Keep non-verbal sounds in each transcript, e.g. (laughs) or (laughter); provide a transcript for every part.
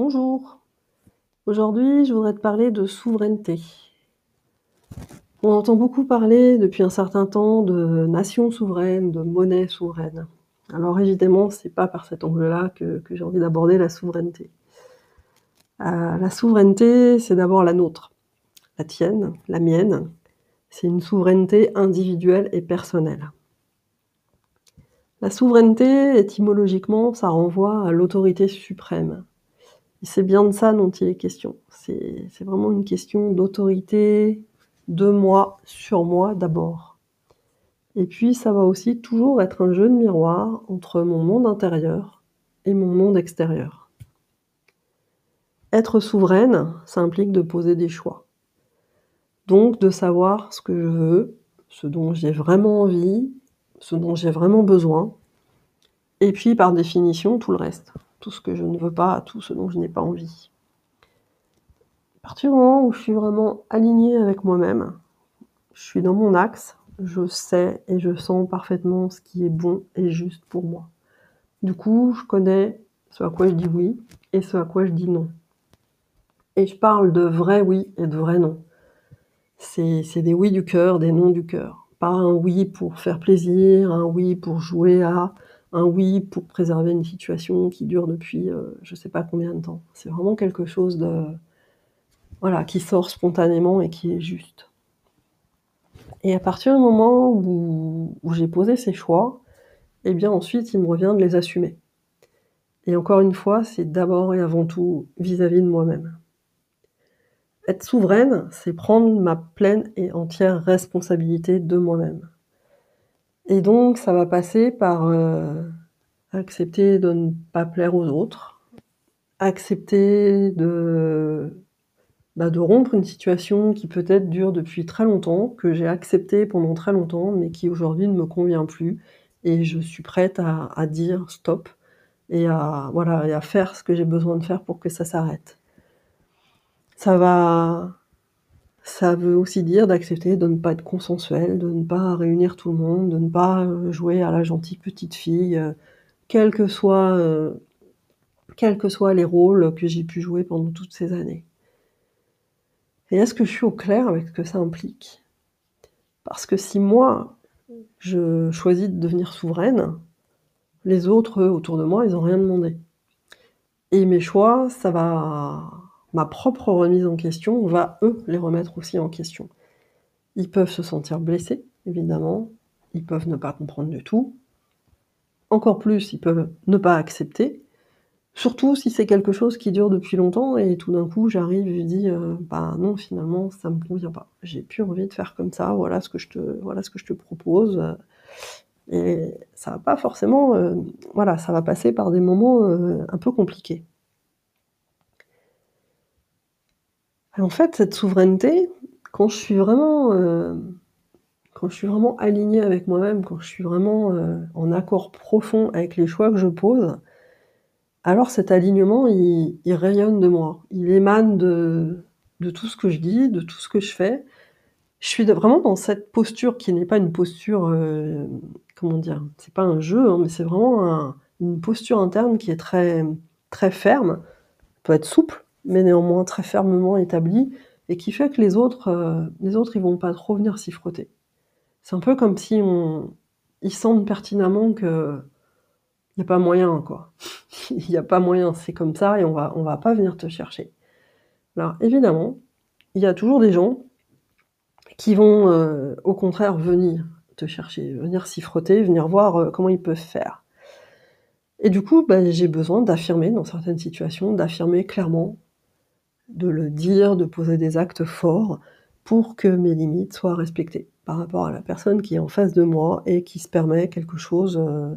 Bonjour. Aujourd'hui, je voudrais te parler de souveraineté. On entend beaucoup parler depuis un certain temps de nation souveraine, de monnaie souveraine. Alors évidemment, c'est pas par cet angle-là que, j'ai envie d'aborder la souveraineté. Euh, la souveraineté, c'est d'abord la nôtre, la tienne, la mienne. C'est une souveraineté individuelle et personnelle. La souveraineté, étymologiquement, ça renvoie à l'autorité suprême. C'est bien de ça dont il est question. C'est vraiment une question d'autorité, de moi, sur moi d'abord. Et puis ça va aussi toujours être un jeu de miroir entre mon monde intérieur et mon monde extérieur. Être souveraine, ça implique de poser des choix. Donc de savoir ce que je veux, ce dont j'ai vraiment envie, ce dont j'ai vraiment besoin, et puis par définition tout le reste, tout ce que je ne veux pas, tout ce dont je n'ai pas envie. À partir du moment où je suis vraiment alignée avec moi-même, je suis dans mon axe, je sais et je sens parfaitement ce qui est bon et juste pour moi. Du coup, je connais ce à quoi je dis oui et ce à quoi je dis non. Et je parle de vrai oui et de vrai non. C'est des oui du cœur, des non du cœur. Pas un oui pour faire plaisir, un oui pour jouer à, un oui pour préserver une situation qui dure depuis euh, je sais pas combien de temps. C'est vraiment quelque chose de voilà, qui sort spontanément et qui est juste. Et à partir du moment où, j'ai posé ces choix, eh bien ensuite il me revient de les assumer. Et encore une fois, c'est d'abord et avant tout vis-à-vis -vis de moi-même. Être souveraine, c'est prendre ma pleine et entière responsabilité de moi-même. Et donc ça va passer par, heu, accepter de ne pas plaire aux autres, accepter de bah, de rompre une situation qui peut-être dure depuis très longtemps, que j'ai acceptée pendant très longtemps, mais qui aujourd'hui ne me convient plus et je suis prête à à dire stop et à voilà et à faire ce que j'ai besoin de faire pour que ça s'arrête. Ça va ça veut aussi dire d'accepter de ne pas être consensuel, de ne pas réunir tout le monde, de ne pas, heu, jouer à la gentille petite fille, heu, quels que soient, heu, quels que soient les rôles que j'ai pu jouer pendant toutes ces années. Et est-ce que je suis au clair avec ce que ça implique? Parce que si moi, je choisis de devenir souveraine, les autres, autour de moi, ils ont rien demandé. Et mes choix, ça va ma propre remise en question va, eux, les remettre aussi en question. Ils peuvent se sentir blessés, évidemment, ils peuvent ne pas comprendre du tout. Encore plus, ils peuvent ne pas accepter, surtout si c'est quelque chose qui dure depuis longtemps et tout d'un coup j'arrive et je dis, heu: «Bah non, finalement, ça me convient pas. J'ai plus envie de faire comme ça, voilà ce que je te voilà ce que je te propose», et ça va pas forcément, heu, voilà, ça va passer par des moments, heu, un peu compliqués. En fait, cette souveraineté, quand je suis vraiment, heu, quand je suis vraiment alignée avec moi-même, quand je suis vraiment, heu, en accord profond avec les choix que je pose, alors cet alignement, il rayonne de moi. Il émane de tout ce que je dis, de tout ce que je fais. Je suis vraiment dans cette posture qui n'est pas une posture, heu, comment dire? C'est pas un jeu, hein, mais c'est vraiment un une posture interne qui est très très ferme, peut être souple, mais néanmoins très fermement établie et qui fait que les autres, heu, les autres, ils vont pas trop venir s'y frotter. C'est un peu comme si on ils sentent pertinemment qu'il y a pas moyen, quoi. Il (laughs) y a pas moyen, c'est comme ça et on va on va pas venir te chercher. Alors évidemment, il y a toujours des gens qui vont, heu, au contraire venir te chercher, venir s'y frotter, venir voir, heu, comment ils peuvent faire. Et du coup, bah, j'ai besoin d'affirmer dans certaines situations, d'affirmer clairement, de le dire, de poser des actes forts pour que mes limites soient respectées par rapport à la personne qui est en face de moi et qui se permet quelque chose, heu,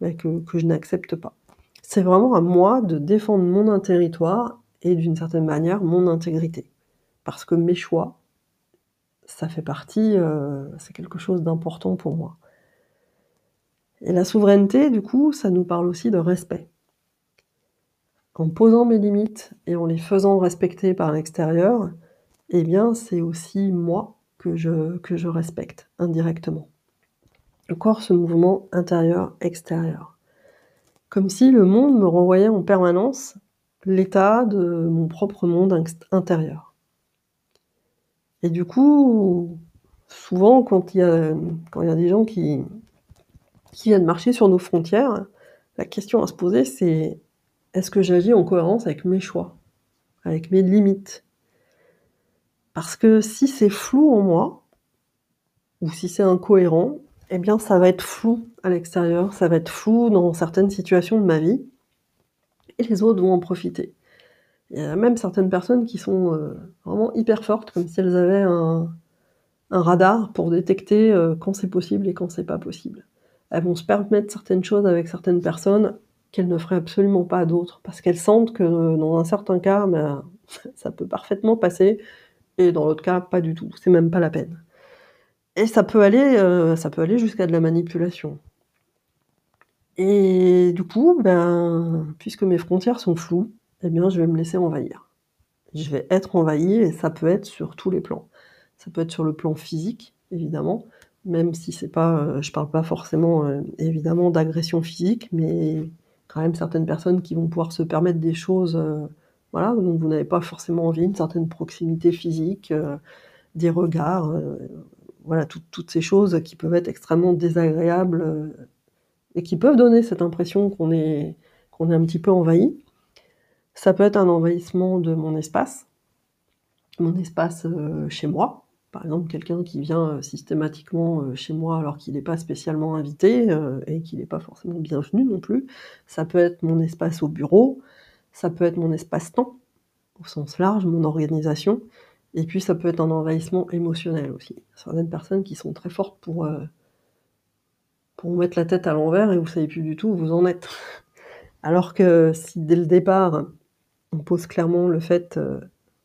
bah, que je n'accepte pas. C'est vraiment à moi de défendre mon territoire et d'une certaine manière mon intégrité. Parce que mes choix, ça fait partie, heu, c'est quelque chose d'important pour moi. Et la souveraineté, du coup, ça nous parle aussi de respect. En posant mes limites et en les faisant respecter par l'extérieur, eh bien, c'est aussi moi que je respecte indirectement. Encore ce mouvement intérieur-extérieur. Comme si le monde me renvoyait en permanence l'état de mon propre monde intérieur. Et du coup, souvent quand il y a quand il y a des gens qui qui viennent marcher sur nos frontières, la question à se poser c'est: «Est-ce que j'agis en cohérence avec mes choix? Avec mes limites?» parce que si c'est flou en moi ou si c'est incohérent, eh bien ça va être flou à l'extérieur, ça va être flou dans certaines situations de ma vie et les autres vont en profiter. Il y a même certaines personnes qui sont, heu, vraiment hyper fortes, comme si elles avaient un radar pour détecter, heu, quand c'est possible et quand c'est pas possible. Elles vont se permettre certaines choses avec certaines personnes qu'elles ne feraient absolument pas à d'autres, parce qu'elles sentent que dans un certain cas, ben, (laughs) ça peut parfaitement passer et dans l'autre cas, pas du tout, c'est même pas la peine. Et ça peut aller, peut aller jusqu'à de la manipulation. Et du coup, ben, puisque mes frontières sont floues, eh bien je vais me laisser envahir. Je vais être envahie et ça peut être sur tous les plans. Ça peut être sur le plan physique, évidemment, même si c'est pas, heu, je parle pas forcément, évidemment d'agression physique, mais quand même certaines personnes qui vont pouvoir se permettre des choses, heu, voilà, dont vous n'avez pas forcément envie, une certaine proximité physique, heu, des regards, heu, voilà, toutes ces choses qui peuvent être extrêmement désagréables, et qui peuvent donner cette impression qu'on est qu'on est un petit peu envahi. Ça peut être un envahissement de mon espace, mon espace, chez moi. Par exemple, quelqu'un qui vient, heu, systématiquement, heu, chez moi alors qu'il est pas spécialement invité, heu, et qu'il est pas forcément bienvenu non plus. Ça peut être mon espace au bureau, ça peut être mon espace-temps, au sens large, mon organisation, et puis ça peut être un envahissement émotionnel aussi. Certaines personnes qui sont très fortes pour, vous mettre la tête à l'envers et vous savez plus du tout où vous en êtes. (laughs) Alors que si dès le départ, on pose clairement le fait,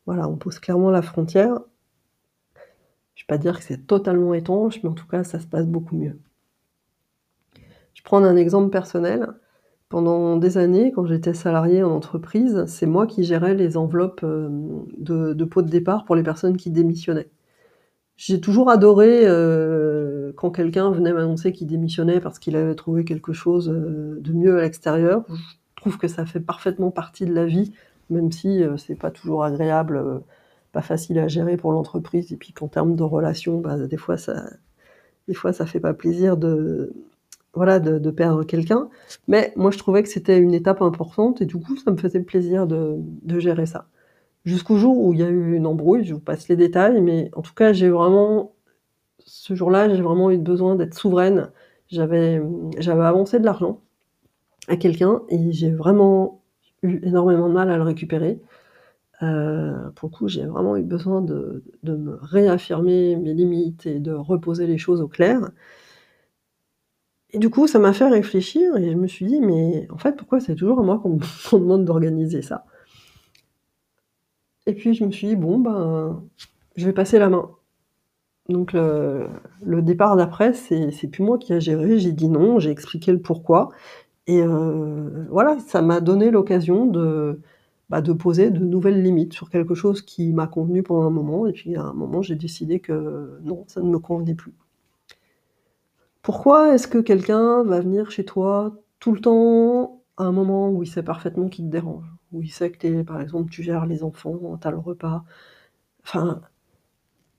voilà, on pose clairement la frontière je vais pas dire que c'est totalement étanche, mais en tout cas ça se passe beaucoup mieux. Je prendre un exemple personnel. Pendant des années, quand j'étais salariée en entreprise, c'est moi qui gérais les enveloppes, hem, de de pots de départ pour les personnes qui démissionnaient. J'ai toujours adoré, heu, quand quelqu'un venait m'annoncer qu'il démissionnait parce qu'il avait trouvé quelque chose, heu, de mieux à l'extérieur. Je trouve que ça fait parfaitement partie de la vie, même si, heu, c'est pas toujours agréable, facile à gérer pour l'entreprise et puis qu'en termes de relations, bah, des fois ça des fois ça fait pas plaisir de voilà, de perdre quelqu'un. Mais moi je trouvais que c'était une étape importante et du coup ça me faisait plaisir de gérer ça. Jusqu'au jour où il y a eu une embrouille, je vous passe les détails, mais en tout cas j'ai vraiment ce jour-là, j'ai vraiment eu besoin d'être souveraine. J'avais, j'avais avancé de l'argent à quelqu'un et j'ai vraiment eu énormément de mal à le récupérer. Heu, pour le coup, j'ai vraiment eu besoin de me réaffirmer mes limites et de reposer les choses au clair. Et du coup, ça m'a fait réfléchir et je me suis dit: «Mais en fait, pourquoi c'est toujours à moi qu'on (laughs) qu'on demande d'organiser ça?» et puis je me suis dit: «Bon, ben, je vais passer la main». Donc le départ d'après, c'est plus moi qui a géré, j'ai dit: «Non», j'ai expliqué le pourquoi et heu, voilà, ça m'a donné l'occasion de, bah, de poser de nouvelles limites sur quelque chose qui m'a convenu pendant un moment et puis à un moment, j'ai décidé que non, ça ne me convenait plus. Pourquoi est-ce que quelqu'un va venir chez toi tout le temps, à un moment où il sait parfaitement qu'il te dérange? Où il sait que es par exemple, tu gères les enfants, tu as le repas, enfin,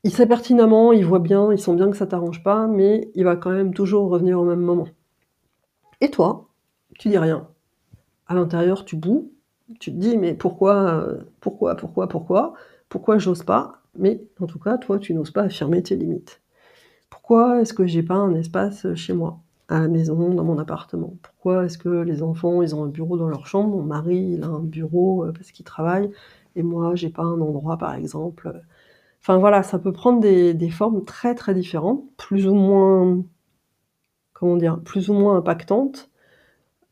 il sait pertinemment, il voit bien, il sent bien que ça t'arrange pas, mais il va quand même toujours revenir au même moment. Et toi, tu dis rien. À l'intérieur, tu bout, tu te dis: «Mais pourquoi, pourquoi, pourquoi, pourquoi? Pourquoi j'ose pas?» mais en tout cas, toi, tu n'oses pas affirmer tes limites. Pourquoi est-ce que j'ai pas un espace, chez moi? À la maison, dans mon appartement? Pourquoi est-ce que les enfants, ils ont un bureau dans leur chambre, mon mari, il a un bureau, heu, parce qu'il travaille et moi, j'ai pas un endroit, par exemple, heu enfin voilà, ça peut prendre des des formes très, très différentes, plus ou moins comment dire? Plus ou moins impactantes.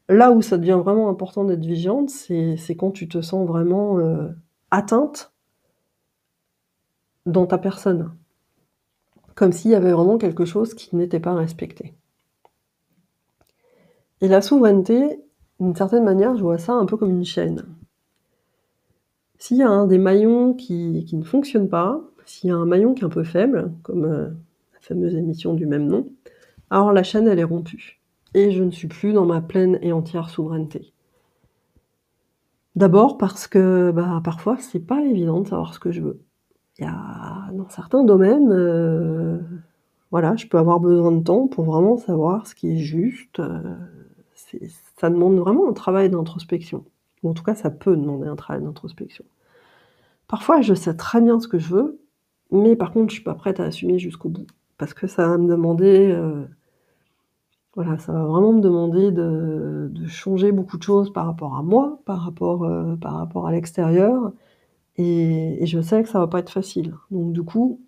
Là où ça devient vraiment important d'être vigilante, c'est quand tu te sens vraiment, heu, atteinte dans ta personne. Comme s'il y avait vraiment quelque chose qui n'était pas respecté. Et la souveraineté, d'une certaine manière, je vois ça un peu comme une chaîne. S'il y a un des maillons qui ne fonctionne pas, s'il y a un maillon qui est un peu faible, comme, heu, la fameuse émission du même nom, alors la chaîne, elle est rompue et je ne suis plus dans ma pleine et entière souveraineté. D'abord parce que, bah, parfois c'est pas évident de savoir ce que je veux. Il y a dans certains domaines, heu, voilà, je peux avoir besoin de temps pour vraiment savoir ce qui est juste, c'est ça demande vraiment un travail d'introspection ou en tout cas ça peut demander un travail d'introspection. Parfois je sais très bien ce que je veux, mais par contre je suis pas prête à assumer jusqu'au bout parce que ça va me demander, heu voilà, ça va vraiment me demander de changer beaucoup de choses par rapport à moi, par rapport, rapport à l'extérieur et je sais que ça va pas être facile. Donc du coup,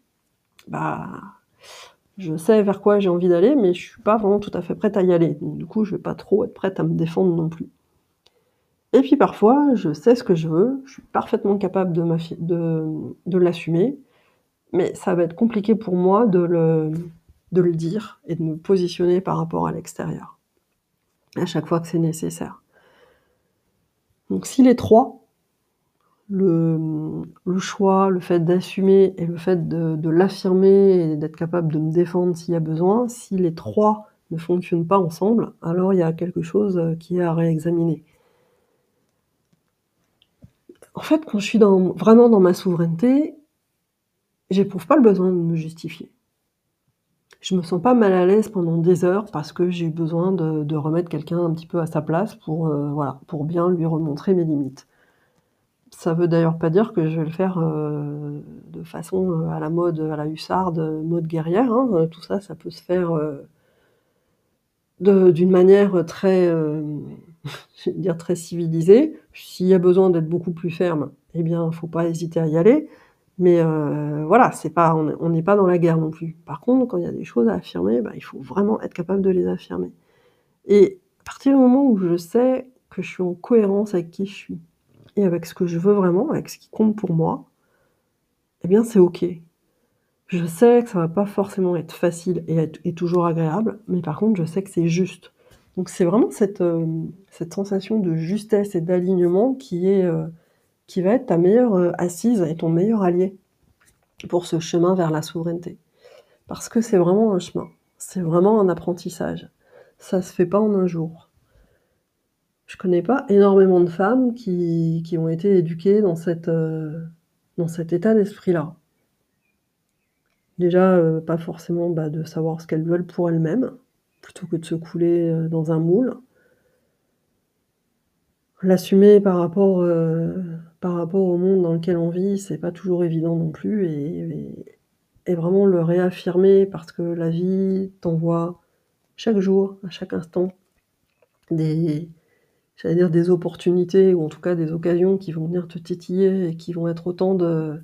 bah, je sais vers quoi j'ai envie d'aller, mais je suis pas vraiment tout à fait prête à y aller. Donc du coup, je vais pas trop être prête à me défendre non plus. Et puis parfois, je sais ce que je veux, je suis parfaitement capable de l'assumer, mais ça va être compliqué pour moi de le de le dire et de me positionner par rapport à l'extérieur. À chaque fois que c'est nécessaire. Donc si les 3, le, choix, le fait d'assumer et le fait de l'affirmer et d'être capable de me défendre s'il y a besoin, si les 3 ne fonctionnent pas ensemble, alors il y a quelque chose, heu, qui est à réexaminer. En fait, quand je suis vraiment dans ma souveraineté, j'éprouve pas le besoin de me justifier. Je me sens pas mal à l'aise pendant des heures parce que j'ai besoin de remettre quelqu'un un petit peu à sa place voilà, pour bien lui remontrer mes limites. Ça veut d'ailleurs pas dire que je vais le faire, heu, de façon, heu, à la mode, à la hussarde, mode guerrière, hein, tout ça, ça peut se faire, d'une manière, très, (laughs) très civilisée. S'il y a besoin d'être beaucoup plus ferme, eh bien, faut pas hésiter à y aller. Mais, heu, voilà, c'est pas on n'est pas dans la guerre non plus. Par contre, quand il y a des choses à affirmer, bah, il faut vraiment être capable de les affirmer. Et à partir du moment où je sais que je suis en cohérence avec qui je suis et avec ce que je veux vraiment, avec ce qui compte pour moi, eh bien, c'est OK. Je sais que ça va pas forcément être facile et être et toujours agréable, mais par contre, je sais que c'est juste. Donc c'est vraiment cette, hem, cette sensation de justesse et d'alignement qui est, heu, qui va être ta meilleure, heu, assise et ton meilleur allié pour ce chemin vers la souveraineté. Parce que c'est vraiment un chemin, c'est vraiment un apprentissage. Ça se fait pas en un jour. Je connais pas énormément de femmes qui ont été éduquées heu, dans cet état d'esprit-là. Déjà, heu, pas forcément, bah, de savoir ce qu'elles veulent pour elles-mêmes, plutôt que de se couler, dans un moule. L'assumer par rapport, par rapport au monde dans lequel on vit, c'est pas toujours évident non plus et et vraiment le réaffirmer parce que la vie t'envoie chaque jour, à chaque instant, des j'allais dire des opportunités ou en tout cas des occasions qui vont venir te titiller et qui vont être autant de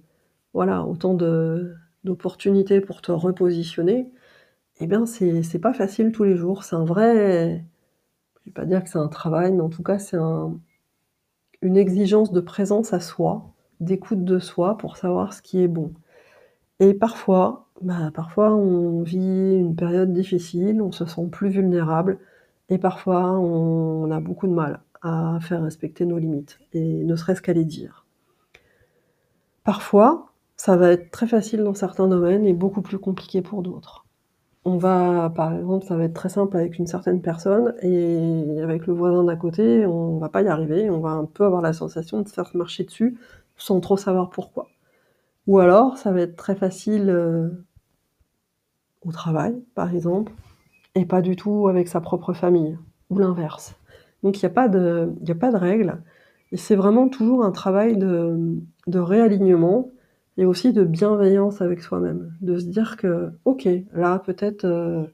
voilà, autant de d'opportunités pour te repositionner, eh bien, c'est c'est pas facile tous les jours. C'est un vrai je vais pas dire que c'est un travail, mais en tout cas, c'est un une exigence de présence à soi, d'écoute de soi pour savoir ce qui est bon. Et parfois, bah, parfois on vit une période difficile, on se sent plus vulnérable et parfois on a beaucoup de mal à faire respecter nos limites et ne serait-ce qu'à les dire. Parfois, ça va être très facile dans certains domaines et beaucoup plus compliqué pour d'autres. On va par exemple, ça va être très simple avec une certaine personne et avec le voisin d'à côté, on va pas y arriver, on va un peu avoir la sensation de faire marcher dessus sans trop savoir pourquoi. Ou alors ça va être très facile, heu au travail, par exemple, et pas du tout avec sa propre famille ou l'inverse. Donc il y a pas de y règle et c'est vraiment toujours un travail de réalignement et aussi de bienveillance avec soi-même. De se dire que: «OK, là peut-être, heu,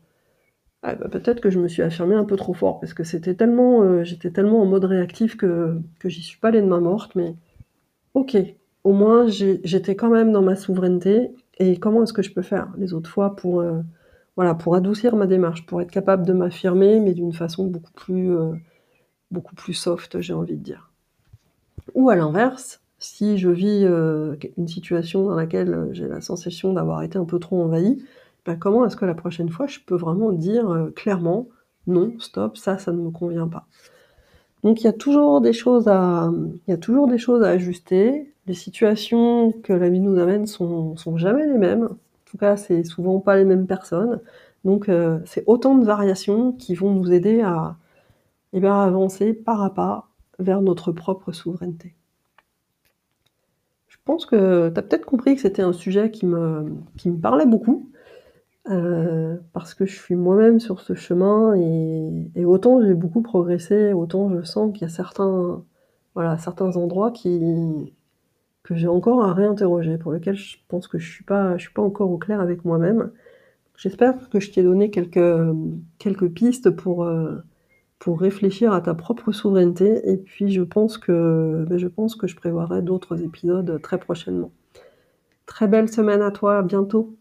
ah bah, peut-être que je me suis affirmée un peu trop fort parce que c'était tellement, heu, j'étais tellement en mode réactif que que j'y suis pas allée de main morte, mais OK, au moins j'étais quand même dans ma souveraineté et comment est-ce que je peux faire les autres fois pour, heu, voilà, pour adoucir ma démarche, pour être capable de m'affirmer, mais d'une façon beaucoup plus, beaucoup plus soft, j'ai envie de dire». Ou à l'inverse, si je vis, qu une situation dans laquelle, heu, j'ai la sensation d'avoir été un peu trop envahie, bah, comment est-ce que la prochaine fois je peux vraiment dire, heu, clairement: «Non, stop, ça, ça ne me convient pas». Donc il y a toujours des choses à, il y a toujours des choses à ajuster. Les situations que la vie nous amène sont sont jamais les mêmes. En tout cas, c'est souvent pas les mêmes personnes. Donc c'est autant de variations qui vont nous aider à, et ben, avancer pas à pas vers notre propre souveraineté. Je pense que tu as peut-être compris que c'était un sujet qui me qui me parlait beaucoup, heu, parce que je suis moi-même sur ce chemin et autant j'ai beaucoup progressé, autant je sens qu'il y a certains voilà, certains endroits qui que j'ai encore à réinterroger, pour lesquels je pense que je suis pas suis pas encore au clair avec moi-même. J'espère que je t'ai donné quelques, quelques pistes pour, heu, pour réfléchir à ta propre souveraineté et puis je pense que, beh, je pense que je prévoirai d'autres épisodes très prochainement. Très belle semaine à toi, à bientôt.